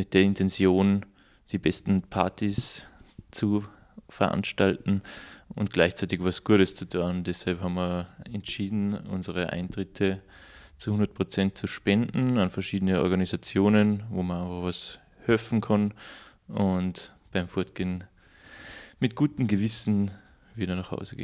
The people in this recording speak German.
mit der Intention, die besten Partys zu veranstalten und gleichzeitig was Gutes zu tun. Deshalb haben wir entschieden, unsere Eintritte zu 100 Prozent zu spenden an verschiedene Organisationen, wo man auch was helfen kann und beim Fortgehen mit gutem Gewissen wieder nach Hause gehen.